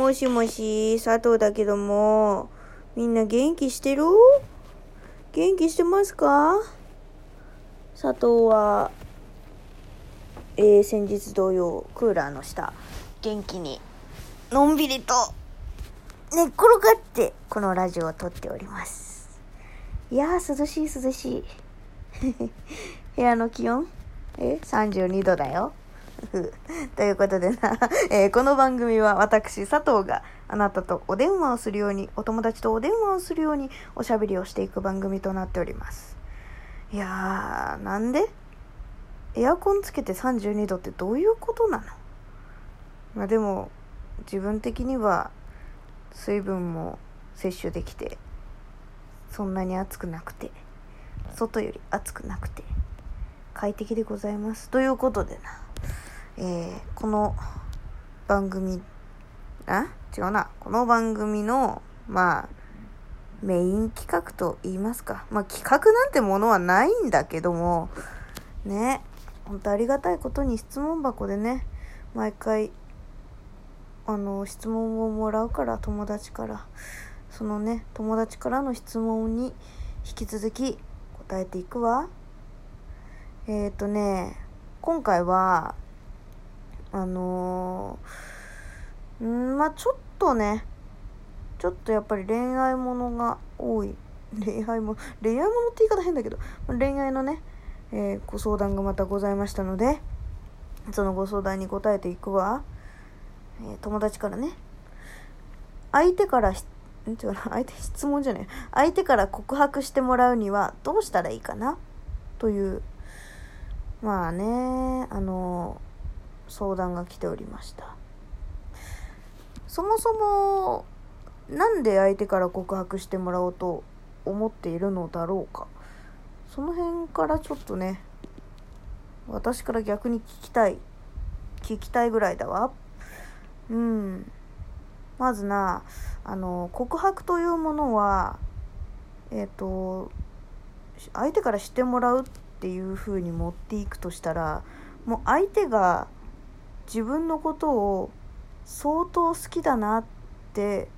もしもし、佐藤だけども、みんな元気してる？元気してますか？佐藤は、えー、先日同様、クーラーの下、元気に、のんびりと、寝っ転がって、このラジオを撮っております。いやー、涼しい涼しい。部屋の気温？え ?32 度だよ。ということでな、えー、この番組は私、佐藤があなたとお電話をするように、お友達とお電話をするようにおしゃべりをしていく番組となっております。いやー、なんで？エアコンつけて32度ってどういうことなの？まあでも、自分的には水分も摂取できて、そんなに暑くなくて、外より暑くなくて、快適でございます。ということでな。えー、この番組、あ？違うな。この番組の、まあ、メイン企画と言いますか。まあ、企画なんてものはないんだけども、ね、本当ありがたいことに質問箱でね、毎回、あの、質問をもらうから、友達から。そのね、友達からの質問に引き続き答えていくわ。えっ、ー、とね、今回は、あのー、んまあちょっとねちょっとやっぱり恋愛ものが多い。恋愛も恋愛ものって言い方変だけど恋愛のね、えー、ご相談がまたございましたのでそのご相談に答えていくわ、えー、友達からね相手からしん違うな相手質問じゃない相手から告白してもらうにはどうしたらいいかな？という。まあねあの相談が来ておりました。そもそもなんで相手から告白してもらおうと思っているのだろうか。その辺からちょっとね私から逆に聞きたい。聞きたいぐらいだわ。うん。まずなあの告白というものはえっ、ー、と相手からしてもらうっていう風に持っていくとしたらもう相手が自分のことを相当好きだなって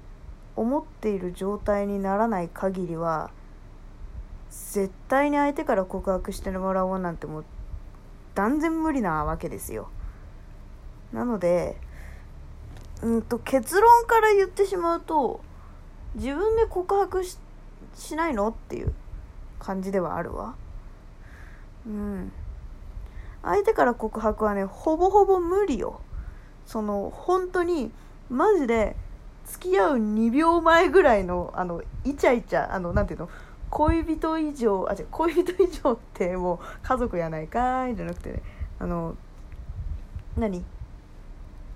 思っている状態にならない限りは絶対に相手から告白してもらおうなんてもう断然無理なわけですよ。なので、うんと結論から言ってしまうと自分で告白ししないのっていう感じではあるわ。うん。相手から告白はねほぼほぼ無理よ。その本当にマジで付き合う2秒前ぐらいのあのイチャイチャあのなんていうの恋人以上あ違う恋人以上ってもう家族やないかいじゃなくてねあの何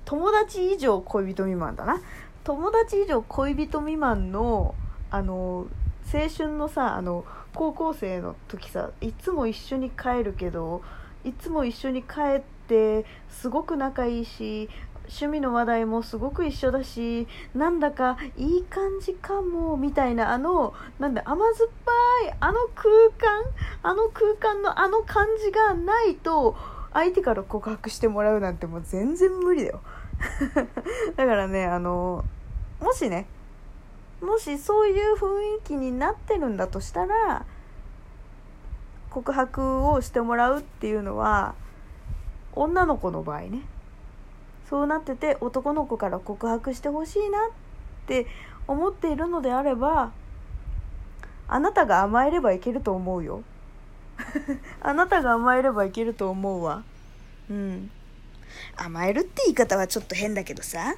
友達以上恋人未満だな。友達以上恋人未満のあの青春のさあの高校生の時さいつも一緒に帰るけどいつも一緒に帰ってすごく仲いいし趣味の話題もすごく一緒だしなんだかいい感じかもみたいなあのなんだ甘酸っぱいあの空間あの空間のあの感じがないと相手から告白してもらうなんてもう全然無理だよ。だからねあのもしねもしそういう雰囲気になってるんだとしたら告白をしてもらうっていうのは女の子の場合ね。そうなってて男の子から告白してほしいなって思っているのであればあなたが甘えればいけると思うよ。あなたが甘えればいけると思うわ。うん。甘えるって言い方はちょっと変だけどさ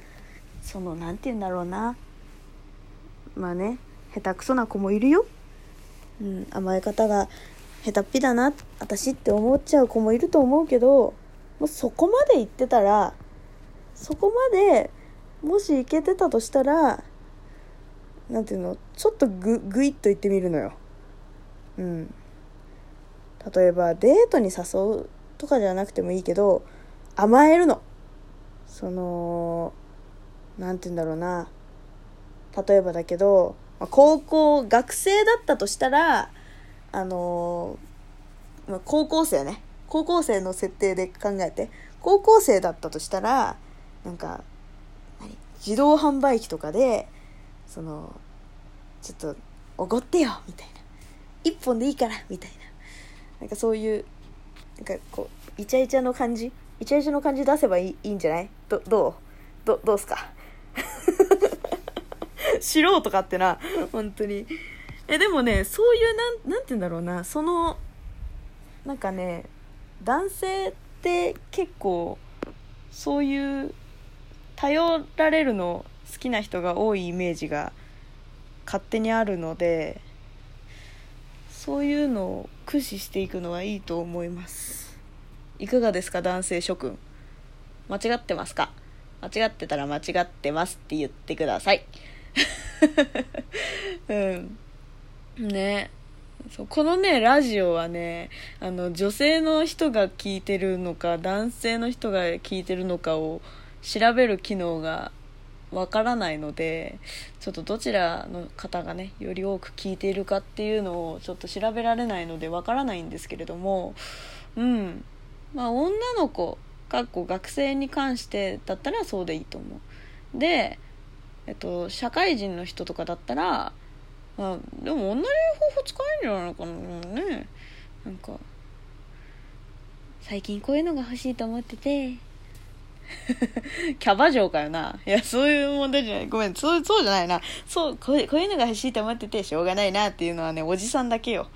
その何て言うんだろうな。まあね下手くそな子もいるよ、うん、甘え方が下手っぴだな私って思っちゃう子もいると思うけどもうそこまで言ってたらそこまでもしいけてたとしたら何ていうのちょっとググイッと言ってみるのよ。うん。例えばデートに誘うとかじゃなくてもいいけど甘えるの。その何て言うんだろうな例えばだけど高校学生だったとしたらあのー、高校生ね。高校生の設定で考えて。高校生だったとしたらなんか自動販売機とかでそのちょっとおごってよみたいな。一本でいいからみたいな。なんかそういうなんかこうイチャイチャの感じ？イチャイチャの感じ出せばいいいいんじゃない？どどう？どどうすか？素人かってな本当に。えでもねそういうなんなんて言うんだろうな。そのなんかね男性って結構そういう頼られるの好きな人が多いイメージが勝手にあるのでそういうのを駆使していくのはいいと思います。いかがですか男性諸君。間違ってますか？間違ってたら間違ってますって言ってください。うん。ね。そうこのねラジオはねあの女性の人が聞いてるのか男性の人が聞いてるのかを調べる機能がわからないのでちょっとどちらの方がねより多く聞いているかっていうのをちょっと調べられないのでわからないんですけれどもうん。まあ女の子かっこ学生に関してだったらそうでいいと思う。でえっと社会人の人とかだったらあでも同じ方法使えるんじゃないかなね。なんか最近こういうのが欲しいと思ってて。キャバ嬢かよな。いやそういう問題じゃない。ごめんそうそうじゃないな。そうこうこういうのが欲しいと思っててしょうがないなっていうのはねおじさんだけよ。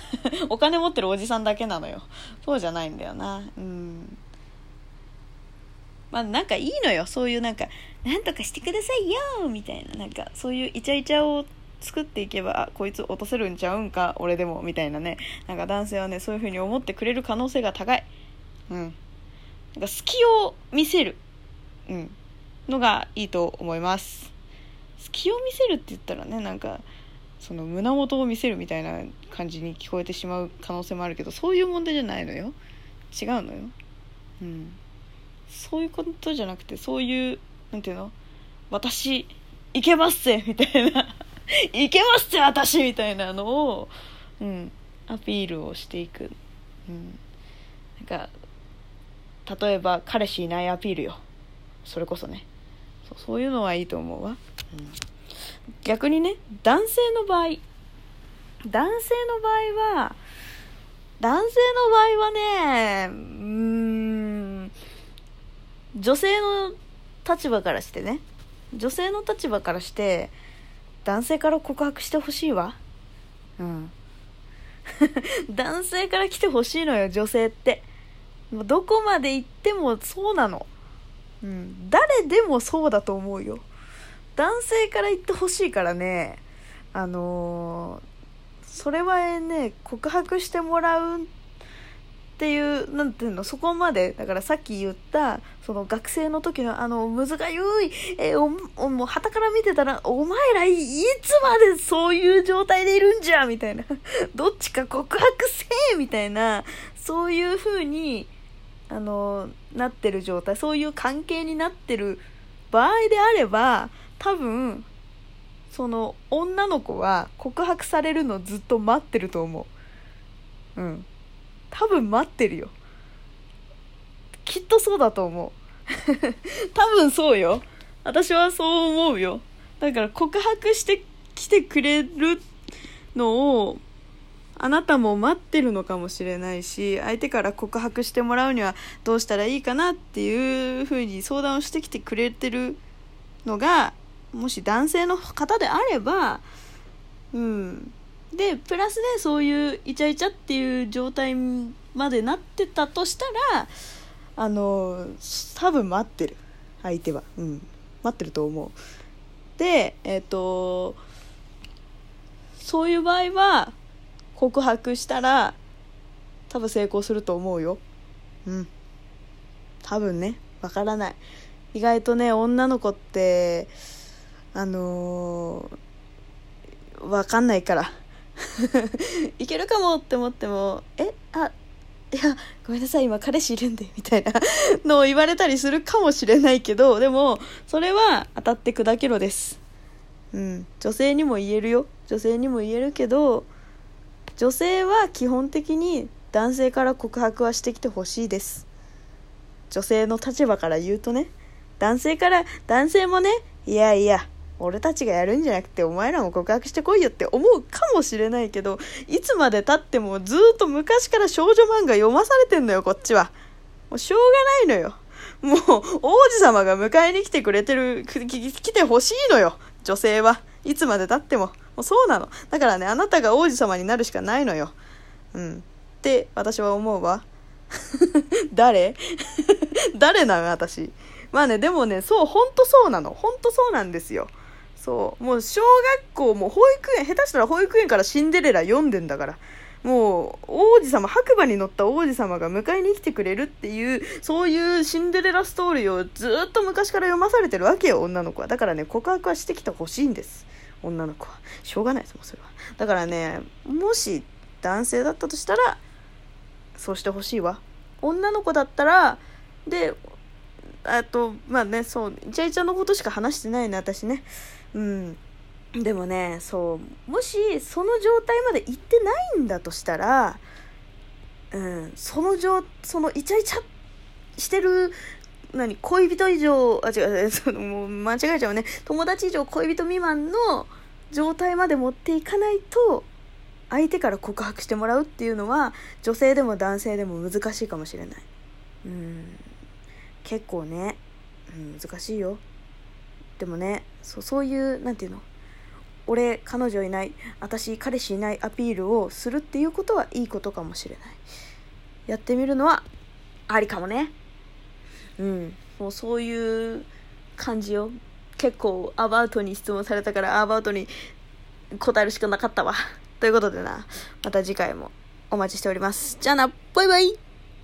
お金持ってるおじさんだけなのよ。そうじゃないんだよな。うん。まあなんかいいのよ。そういうなんか「なんとかしてくださいよ」みたいな。なんかそういうイチャイチャを作っていけばこいつ落とせるんちゃうんか俺でもみたいなね。なんか男性はねそういう風に思ってくれる可能性が高い。うん。なんか隙を見せる、うん、のがいいと思います。隙を見せるって言ったらねなんかその胸元を見せるみたいな感じに聞こえてしまう可能性もあるけどそういう問題じゃないのよ。違うのよ。うん。そういうことじゃなくてそういうなんていうの？私いけますぜみたいな。いけますぜ私みたいなのを、うん、アピールをしていく、うん、なんか例えば彼氏いないアピールよ。それこそね。そうそういうのはいいと思うわ、うん、逆にね男性の場合男性の場合は男性の場合はねうん女性の立場からしてね。女性の立場からして男性から告白してほしいわ。うん。男性から来てほしいのよ女性って。もうどこまで行ってもそうなの。うん。誰でもそうだと思うよ。男性から言ってほしいからね。あのー、それはね告白してもらうってていうなんていうのそこまでだからさっき言ったその学生の時のあのむずがゆい、えー、おもう旗から見てたらお前らいつまでそういう状態でいるんじゃみたいな。どっちか告白せえみたいな。そういう風にあのなってる状態そういう関係になってる場合であれば多分その女の子は告白されるのずっと待ってると思う。うん。多分待ってるよ。きっとそうだと思う。多分そうよ。私はそう思うよ。だから告白してきてくれるのをあなたも待ってるのかもしれないし相手から告白してもらうにはどうしたらいいかなっていうふうに相談をしてきてくれてるのがもし男性の方であればうん。でプラスでそういうイチャイチャっていう状態までなってたとしたらあの多分待ってる。相手は。うん。待ってると思う。でえっ、ー、とそういう場合は告白したら多分成功すると思うよ。うん。多分ね。わからない。意外とね女の子ってあのー、わかんないから。いけるかもって思ってもえあいやごめんなさい今彼氏いるんでみたいな のを言われたりするかもしれないけどでもそれは当たって砕けろです。うん。女性にも言えるよ。女性にも言えるけど女性は基本的に男性から告白はしてきてほしいです。女性の立場から言うとね。男性から男性もねいやいや俺たちがやるんじゃなくてお前らも告白してこいよって思うかもしれないけどいつまでたってもずっと昔から少女漫画読まされてんのよこっちは。もうしょうがないのよ。もう王子様が迎えに来てくれてる来てほしいのよ。女性は。いつまでたっても。もうそうなの。だからねあなたが王子様になるしかないのよ。うん。って私は思うわ。誰？誰なの私？まあねでもねそうほんとそうなの。ほんとそうなんですよ。そう。もう小学校も保育園下手したら保育園からシンデレラ読んでんだから。もう王子様白馬に乗った王子様が迎えに来てくれるっていうそういうシンデレラストーリーをずっと昔から読まされてるわけよ女の子は。だからね告白はしてきてほしいんです。女の子は。しょうがないですもんそれはだからねもし男性だったとしたらそうしてほしいわ。女の子だったらであとまあねそうイチャイチャのことしか話してないね私ね。うん。でもねそうもしその状態まで行ってないんだとしたらうんその状そのイチャイチャしてる何恋人以上あ違うそのもう間違えちゃうね。友達以上恋人未満の状態まで持っていかないと相手から告白してもらうっていうのは女性でも男性でも難しいかもしれない。うん。結構ね、うん、難しいよ。でもねそうそういう何て言うの？俺彼女いない私彼氏いないアピールをするっていうことはいいことかもしれない。やってみるのはありかもね。うん。もうそういう感じよ。結構アバウトに質問されたからアバウトに答えるしかなかったわ。ということでな。また次回もお待ちしております。じゃあな。バイバイ。